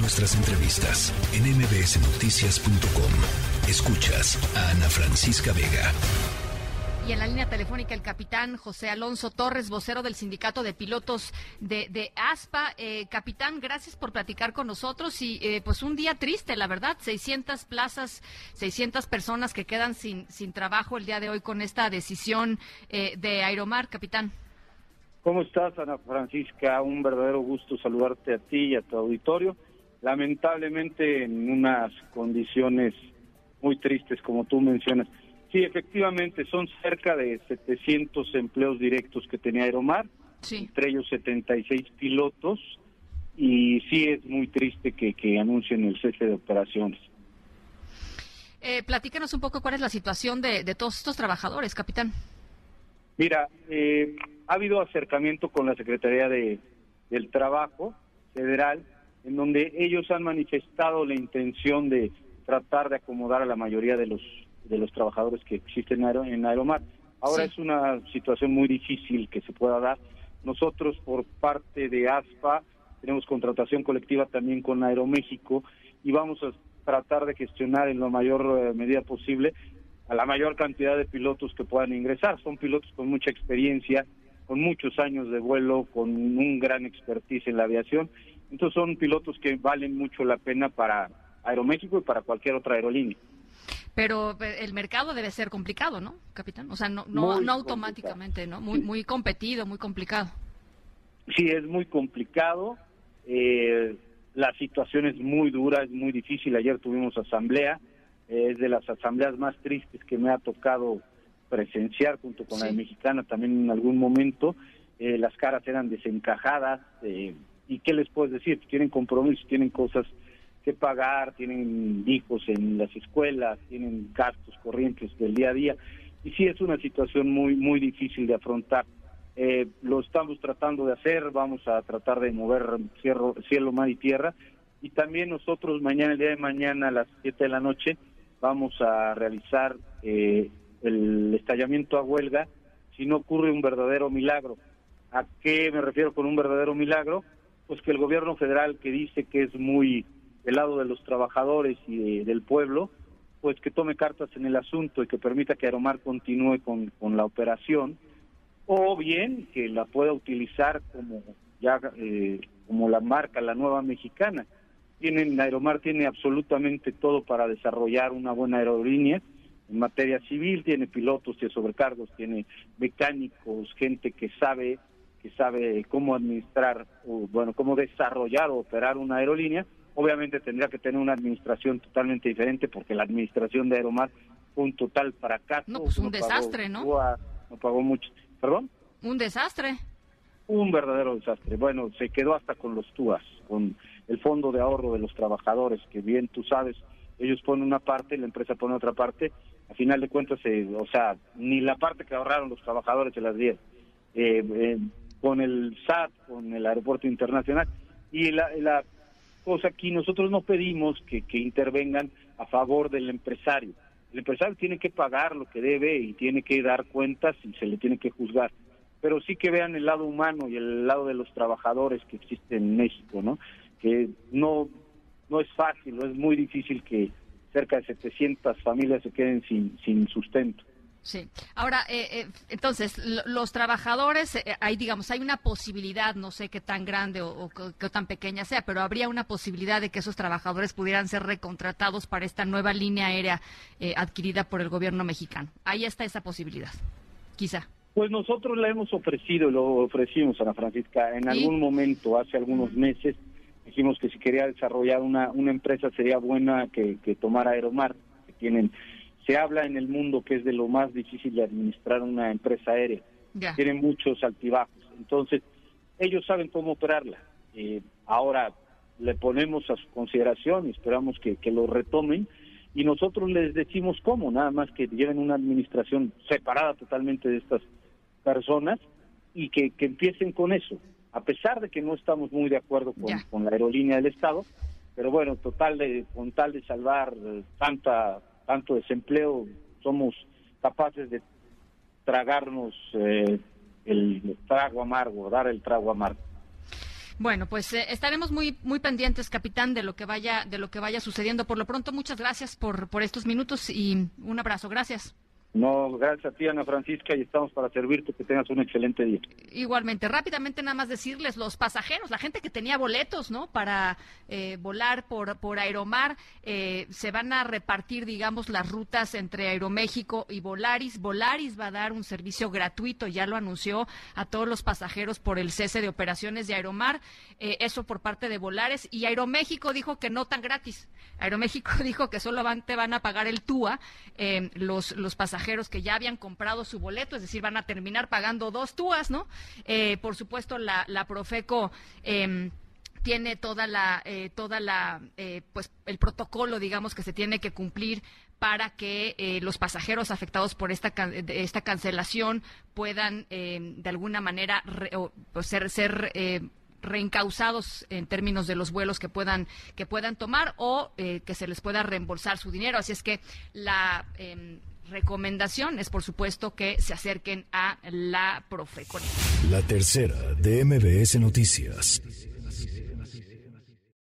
Nuestras entrevistas en mbsnoticias.com. Escuchas a Ana Francisca Vega. Y en la línea telefónica el capitán José Alonso Torres, vocero del Sindicato de Pilotos de, ASPA. Eh, capitán, gracias por platicar con nosotros y eh, pues un día triste, la verdad, 600 plazas, 600 personas que quedan sin, sin trabajo el día de hoy con esta decisión eh, de Aeromar, capitán. ¿Cómo estás, Ana Francisca? Un verdadero gusto saludarte a ti y a tu auditorio. Lamentablemente en unas condiciones muy tristes, como tú mencionas. Sí, efectivamente, son cerca de 700 empleos directos que tenía Aeromar, entre ellos 76 pilotos, y sí es muy triste que, anuncien el cese de operaciones. Eh, platícanos un poco cuál es la situación de, de todos estos trabajadores, capitán. Mira, eh, ha habido acercamiento con la Secretaría de, del Trabajo Federal, en donde ellos han manifestado la intención de tratar de acomodar a la mayoría de los de los trabajadores que existen en Aeromar. Ahora es una situación muy difícil que se pueda dar. Nosotros por parte de ASPA tenemos contratación colectiva también con Aeroméxico y vamos a tratar de gestionar en la mayor eh, medida posible a la mayor cantidad de pilotos que puedan ingresar. Son pilotos con mucha experiencia, con muchos años de vuelo, con un gran expertise en la aviación. Entonces son pilotos que valen mucho la pena para Aeroméxico y para cualquier otra aerolínea. Pero eh, el mercado debe ser complicado, ¿no, capitán? O sea, no, no, no automáticamente, ¿no? Muy, muy competido, muy complicado. Sí, es muy complicado. Eh, la situación es muy dura, es muy difícil. Ayer tuvimos asamblea es de las asambleas más tristes que me ha tocado presenciar junto con la mexicana también en algún momento. Eh, las caras eran desencajadas. ¿Y qué les puedes decir? Tienen compromisos, tienen cosas que pagar, tienen hijos en las escuelas, tienen gastos corrientes del día a día. Y sí es una situación muy, muy difícil de afrontar. Eh, lo estamos tratando de hacer, vamos a tratar de mover cielo, cielo, mar y tierra. Y también nosotros mañana, el día de mañana a las 7 de la noche, vamos a realizar eh, el estallamiento a huelga si no ocurre un verdadero milagro. ¿A qué me refiero con un verdadero milagro? Pues que el gobierno federal que dice que es muy del lado de los trabajadores y del pueblo, pues que tome cartas en el asunto y que permita que Aeromar continúe con, con la operación, o bien que la pueda utilizar como ya eh, como la marca, la nueva mexicana, tienen, Aeromar tiene absolutamente todo para desarrollar una buena aerolínea en materia civil, tiene pilotos, tiene sobrecargos, tiene mecánicos, gente que sabe que sabe cómo administrar o bueno, cómo desarrollar o operar una aerolínea. Obviamente tendría que tener una administración totalmente diferente porque la administración de Aeromar fue un total fracaso. No, pues un desastre, ¿no? no pagó mucho. ¿Perdón? Un desastre. Un verdadero desastre. Bueno, se quedó hasta con los TUAS, con el fondo de ahorro de los trabajadores, que bien tú sabes, ellos ponen una parte, la empresa pone otra parte, a final de cuentas, eh, o sea, ni la parte que ahorraron los trabajadores se las dieron. Eh, eh, con el SAT, con el aeropuerto internacional, y la, cosa aquí, nosotros no pedimos que, intervengan a favor del empresario. El empresario tiene que pagar lo que debe y tiene que dar cuentas y se le tiene que juzgar pero sí que vean el lado humano y el lado de los trabajadores que existen en México, ¿no? que no, no es fácil, es muy difícil que cerca de 700 familias se queden sin, sin sustento. Sí. Ahora, eh, eh, entonces, los trabajadores, eh, hay, digamos, hay una posibilidad, no sé qué tan grande o, qué tan pequeña sea, pero habría una posibilidad de que esos trabajadores pudieran ser recontratados para esta nueva línea aérea adquirida por el gobierno mexicano. Ahí está esa posibilidad, quizá. Pues nosotros la hemos ofrecido, lo ofrecimos a la Francisca en algún momento, hace algunos meses, dijimos que si quería desarrollar una, una empresa sería buena que, que tomara Aeromar, que tienen, se habla en el mundo que es de lo más difícil de administrar una empresa aérea, tienen muchos altibajos, entonces ellos saben cómo operarla. Eh, ahora le ponemos a su consideración y esperamos que, que lo retomen. Y nosotros les decimos cómo, nada más que lleven una administración separada totalmente de estas personas y que, que empiecen con eso. A pesar de que no estamos muy de acuerdo con, la aerolínea del Estado, pero bueno, total de, con tal de salvar eh, tanta tanto desempleo, somos capaces de tragarnos eh, el trago amargo, dar el trago amargo. Bueno, pues eh, estaremos muy muy pendientes, capitán, de lo que vaya de lo que vaya sucediendo. Por lo pronto, muchas gracias por por estos minutos y un abrazo. Gracias. No, gracias a ti, Ana Francisca, y estamos para servirte. Que tengas un excelente día. Igualmente, rápidamente nada más decirles, los pasajeros, la gente que tenía boletos, ¿no? Para eh, volar por, por Aeromar, eh, se van a repartir, digamos, las rutas entre Aeroméxico y Volaris. Volaris va a dar un servicio gratuito, ya lo anunció a todos los pasajeros por el cese de operaciones de Aeromar, eh, eso por parte de Volares, y Aeroméxico dijo que no tan gratis. Aeroméxico dijo que solo van, te van a pagar el TUA, los, los pasajeros que ya habían comprado su boleto, es decir, van a terminar pagando dos túas, ¿no? Eh, por supuesto, la, Profeco. Eh, tiene toda la eh, toda la eh, pues el protocolo digamos que se tiene que cumplir para que eh, los pasajeros afectados por esta esta cancelación puedan de alguna manera pues, ser ser reencausados en términos de los vuelos que puedan que puedan tomar o que se les pueda reembolsar su dinero así es que la em, recomendación es, por supuesto, que se acerquen a la Profeco. La tercera de MBS Noticias.